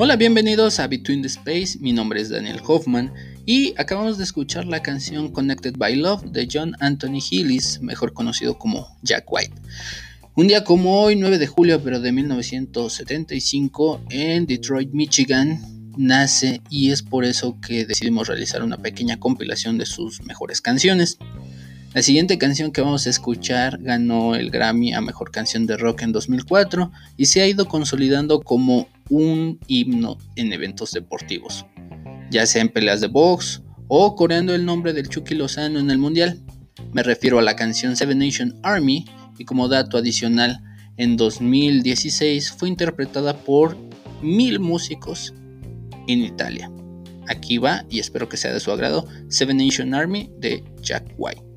Hola, bienvenidos a Between the Space, mi nombre es Daniel Hoffman y acabamos de escuchar la canción Connected by Love de John Anthony Hillis, mejor conocido como Jack White. Un día como hoy, 9 de julio pero de 1975, en Detroit, Michigan, nace y es por eso que decidimos realizar una pequeña compilación de sus mejores canciones. La siguiente canción que vamos a escuchar ganó el Grammy a Mejor Canción de Rock en 2004 y se ha ido consolidando como un himno en eventos deportivos, ya sea en peleas de box o coreando el nombre del Chucky Lozano en el Mundial. Me refiero a la canción Seven Nation Army y como dato adicional, en 2016 fue interpretada por mil músicos en Italia. Aquí va y espero que sea de su agrado Seven Nation Army de Jack White.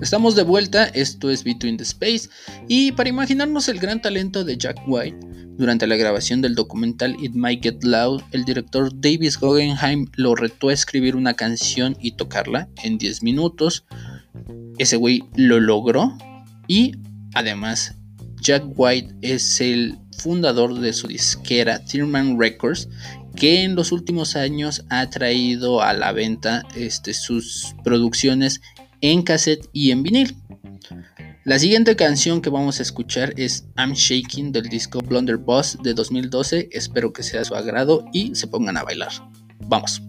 Estamos de vuelta, esto es Between the Space, y para imaginarnos el gran talento de Jack White, durante la grabación del documental It Might Get Loud, el director Davis Guggenheim lo retó a escribir una canción y tocarla en 10 minutos. Ese güey lo logró y además Jack White es el fundador de su disquera Thurman Records que en los últimos años ha traído a la venta este, sus producciones en cassette y en vinil. La siguiente canción que vamos a escuchar es I'm Shaking del disco Blunderbuss de 2012. Espero que sea su agrado y se pongan a bailar. Vamos.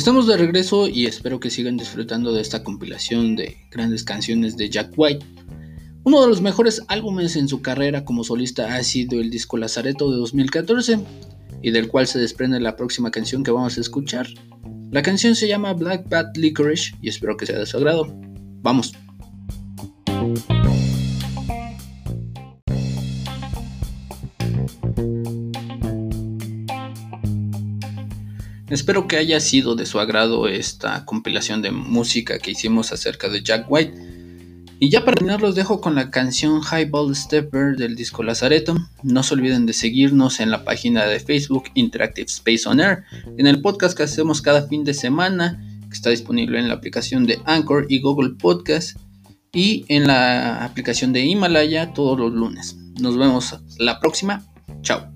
Estamos de regreso y espero que sigan disfrutando de esta compilación de grandes canciones de Jack White. Uno de los mejores álbumes en su carrera como solista ha sido el disco Lazareto de 2014 y del cual se desprende la próxima canción que vamos a escuchar. La canción se llama Black Bat Licorice y espero que sea de su agrado. Vamos. Espero que haya sido de su agrado esta compilación de música que hicimos acerca de Jack White. Y ya para terminar los dejo con la canción Highball Stepper del disco Lazareto. No se olviden de seguirnos en la página de Facebook Interactive Space on Air, en el podcast que hacemos cada fin de semana, que está disponible en la aplicación de Anchor y Google Podcast, y en la aplicación de Himalaya todos los lunes. Nos vemos la próxima. Chao.